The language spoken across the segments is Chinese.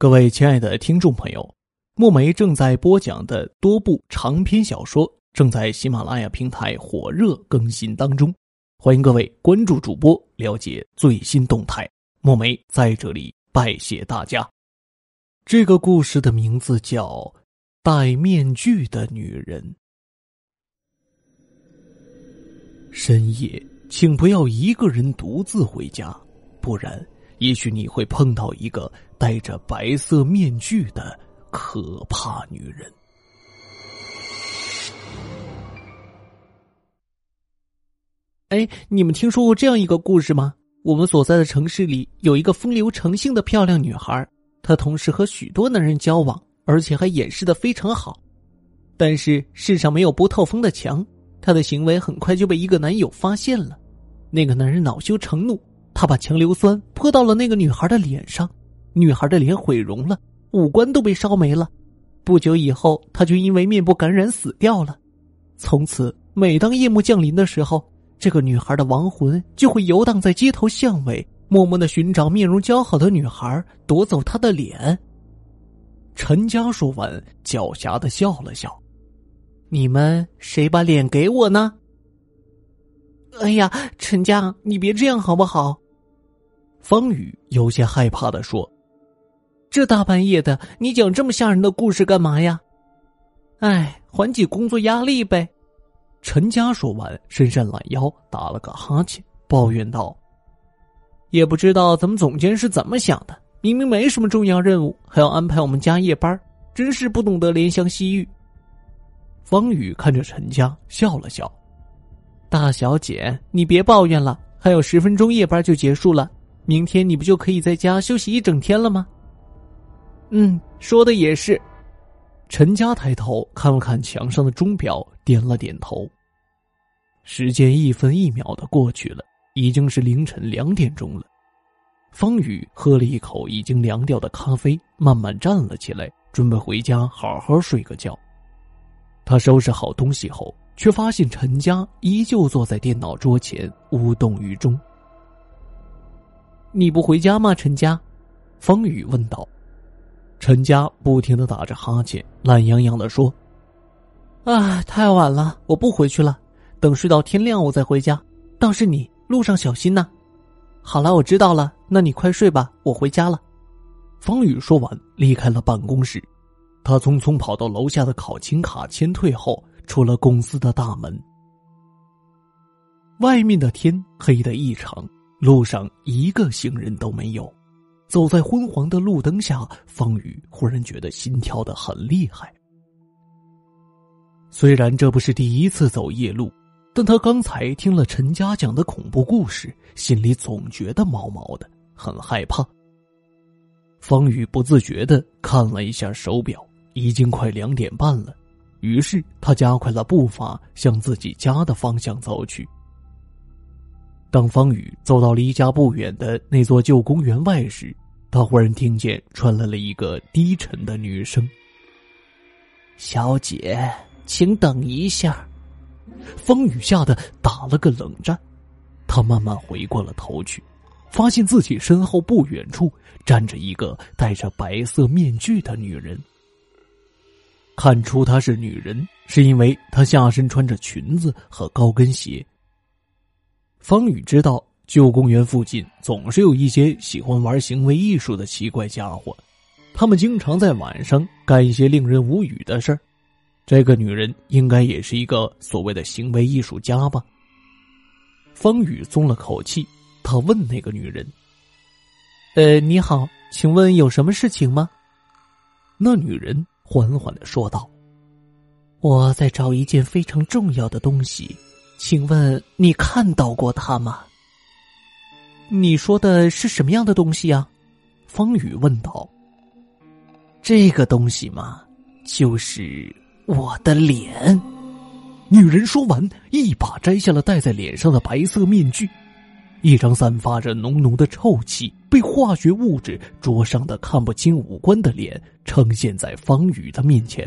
各位亲爱的听众朋友，墨梅正在播讲的多部长篇小说正在喜马拉雅平台火热更新当中，欢迎各位关注主播，了解最新动态。墨梅在这里拜谢大家。这个故事的名字叫《戴面具的女人》。深夜，请不要一个人独自回家，不然。也许你会碰到一个戴着白色面具的可怕女人。哎，你们听说过这样一个故事吗？我们所在的城市里有一个风流成性的漂亮女孩，她同时和许多男人交往，而且还掩饰的非常好。但是世上没有不透风的墙，她的行为很快就被一个男友发现了。那个男人恼羞成怒。他把强硫酸泼到了那个女孩的脸上，女孩的脸毁容了，五官都被烧没了。不久以后，她就因为面部感染死掉了。从此，每当夜幕降临的时候，这个女孩的亡魂就会游荡在街头巷尾，默默的寻找面容姣好的女孩，夺走她的脸。陈家说完，狡黠的笑了笑：“你们谁把脸给我呢？”哎呀，陈家，你别这样好不好？方宇有些害怕的说：“这大半夜的，你讲这么吓人的故事干嘛呀？”哎，缓解工作压力呗。陈家说完，伸伸懒腰，打了个哈欠，抱怨道：“也不知道咱们总监是怎么想的，明明没什么重要任务，还要安排我们加夜班，真是不懂得怜香惜玉。”方宇看着陈家，笑了笑：“大小姐，你别抱怨了，还有十分钟夜班就结束了。”明天你不就可以在家休息一整天了吗？嗯，说的也是。陈佳抬头看了看墙上的钟表，点了点头。时间一分一秒的过去了，已经是凌晨两点钟了。方宇喝了一口已经凉掉的咖啡，慢慢站了起来，准备回家好好睡个觉。他收拾好东西后，却发现陈佳依旧坐在电脑桌前，无动于衷。你不回家吗，陈家？方宇问道。陈家不停的打着哈欠，懒洋洋的说：“啊，太晚了，我不回去了，等睡到天亮我再回家。倒是你，路上小心呐。”好了，我知道了，那你快睡吧，我回家了。方宇说完，离开了办公室。他匆匆跑到楼下的考勤卡签退后，出了公司的大门。外面的天黑的异常。路上一个行人都没有，走在昏黄的路灯下，方宇忽然觉得心跳的很厉害。虽然这不是第一次走夜路，但他刚才听了陈家讲的恐怖故事，心里总觉得毛毛的，很害怕。方宇不自觉的看了一下手表，已经快两点半了，于是他加快了步伐，向自己家的方向走去。当方宇走到离家不远的那座旧公园外时，他忽然听见传来了一个低沉的女声：“小姐，请等一下。”方宇吓得打了个冷战，他慢慢回过了头去，发现自己身后不远处站着一个戴着白色面具的女人。看出她是女人，是因为她下身穿着裙子和高跟鞋。方宇知道，旧公园附近总是有一些喜欢玩行为艺术的奇怪家伙，他们经常在晚上干一些令人无语的事儿。这个女人应该也是一个所谓的行为艺术家吧？方宇松了口气，他问那个女人：“呃，你好，请问有什么事情吗？”那女人缓缓的说道：“我在找一件非常重要的东西。”请问你看到过他吗？你说的是什么样的东西呀？方宇问道。这个东西嘛，就是我的脸。女人说完，一把摘下了戴在脸上的白色面具，一张散发着浓浓的臭气、被化学物质灼伤的看不清五官的脸呈现在方宇的面前。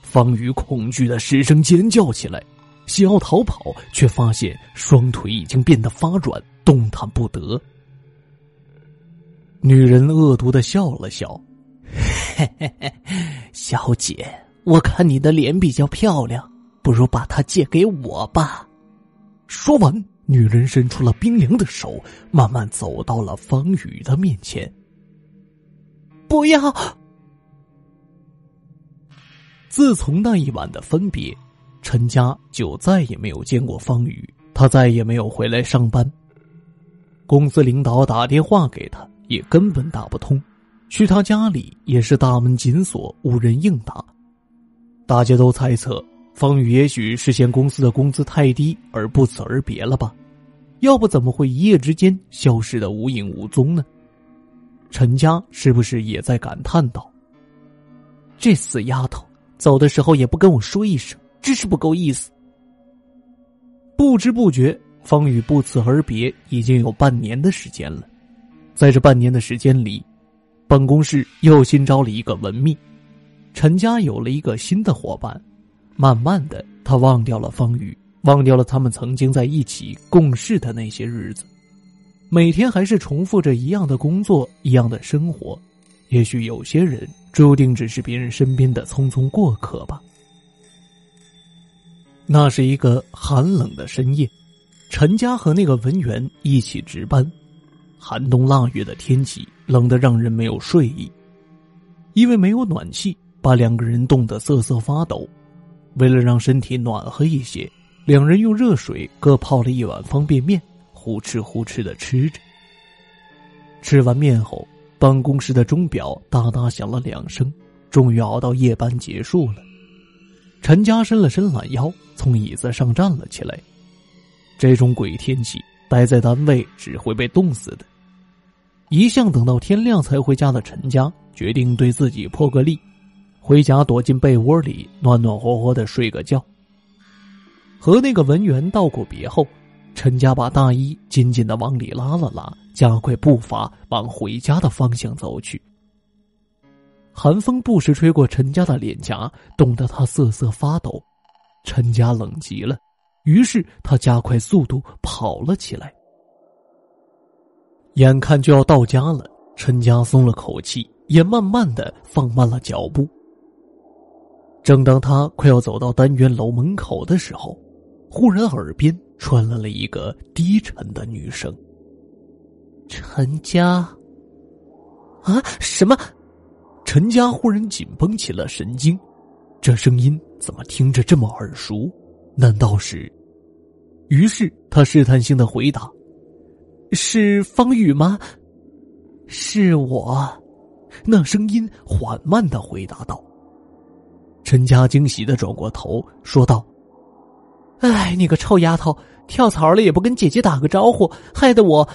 方宇恐惧的失声尖叫起来。想要逃跑，却发现双腿已经变得发软，动弹不得。女人恶毒的笑了笑：“嘿嘿嘿，小姐，我看你的脸比较漂亮，不如把它借给我吧。”说完，女人伸出了冰凉的手，慢慢走到了方宇的面前。不要！自从那一晚的分别，陈家就再也没有见过方宇，他再也没有回来上班。公司领导打电话给他。也根本打不通，去他家里也是大门紧锁，无人应答。大家都猜测方宇也许是嫌公司的工资太低而不辞而别了吧？要不怎么会一夜之间消失的无影无踪呢？陈家是不是也在感叹道：“这死丫头，走的时候也不跟我说一声，真是不够意思。”不知不觉，方宇不辞而别已经有半年的时间了。在这半年的时间里，办公室又新招了一个文秘，陈家有了一个新的伙伴。慢慢的，他忘掉了方宇，忘掉了他们曾经在一起共事的那些日子，每天还是重复着一样的工作，一样的生活。也许有些人注定只是别人身边的匆匆过客吧。那是一个寒冷的深夜，陈家和那个文员一起值班。寒冬腊月的天气冷得让人没有睡意，因为没有暖气，把两个人冻得瑟瑟发抖。为了让身体暖和一些，两人用热水各泡了一碗方便面，呼哧呼哧的吃着。吃完面后，办公室的钟表哒哒响了两声，终于熬到夜班结束了。陈家伸了伸懒腰，从椅子上站了起来。这种鬼天气，待在单位只会被冻死的。一向等到天亮才回家的陈家决定对自己破个例，回家躲进被窝里暖暖和和的睡个觉。和那个文员道过别后，陈家把大衣紧紧的往里拉了拉，加快步伐往回家的方向走去。寒风不时吹过陈家的脸颊，冻得他瑟瑟发抖。陈家冷极了，于是他加快速度跑了起来。眼看就要到家了，陈家松了口气，也慢慢的放慢了脚步。正当他快要走到单元楼门口的时候，忽然耳边传来了一个低沉的女声：“陈家。”啊，什么？陈家忽然紧绷起了神经，这声音怎么听着这么耳熟？难道是？于是他试探性的回答。是方宇吗？是我。那声音缓慢的回答道。陈家惊喜的转过头说道：“哎，你个臭丫头，跳槽了也不跟姐姐打个招呼，害得我……”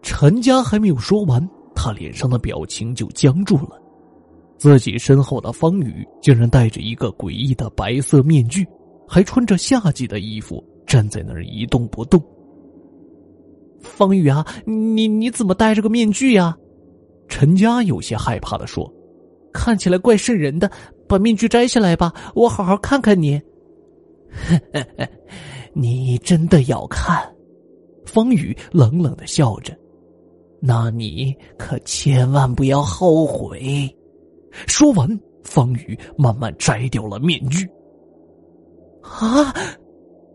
陈家还没有说完，他脸上的表情就僵住了。自己身后的方宇竟然戴着一个诡异的白色面具，还穿着夏季的衣服，站在那儿一动不动。方宇啊，你你怎么戴着个面具呀？陈家有些害怕的说：“看起来怪瘆人的，把面具摘下来吧，我好好看看你。”你真的要看？方宇冷冷的笑着：“那你可千万不要后悔。”说完，方宇慢慢摘掉了面具。啊！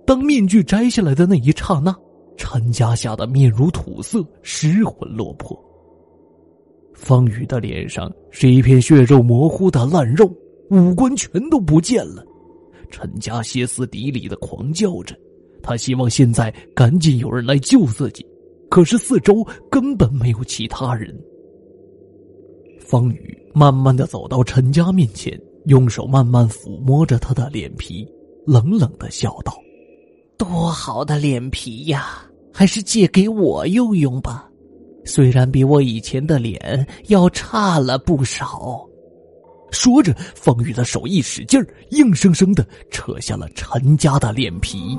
当面具摘下来的那一刹那。陈家吓得面如土色，失魂落魄。方宇的脸上是一片血肉模糊的烂肉，五官全都不见了。陈家歇斯底里的狂叫着，他希望现在赶紧有人来救自己，可是四周根本没有其他人。方宇慢慢的走到陈家面前，用手慢慢抚摸着他的脸皮，冷冷的笑道：“多好的脸皮呀！”还是借给我用用吧，虽然比我以前的脸要差了不少。说着，方宇的手一使劲儿，硬生生的扯下了陈家的脸皮。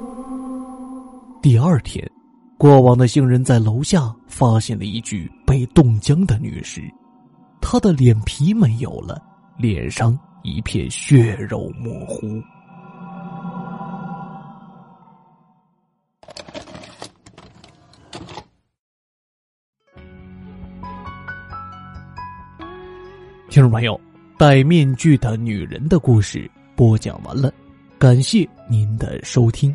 第二天，过往的行人在楼下发现了一具被冻僵的女尸，他的脸皮没有了，脸上一片血肉模糊。听众朋友，戴面具的女人的故事播讲完了，感谢您的收听。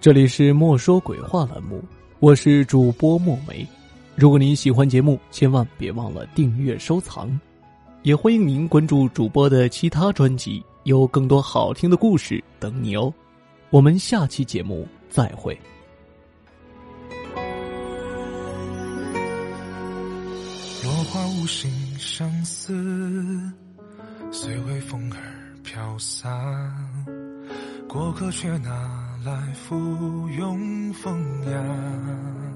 这里是莫说鬼话栏目，我是主播墨梅。如果您喜欢节目，千万别忘了订阅收藏，也欢迎您关注主播的其他专辑，有更多好听的故事等你哦。我们下期节目再会。落花无心相思，随微风儿飘散，过客却拿来附庸风雅。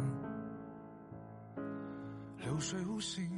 流水无心。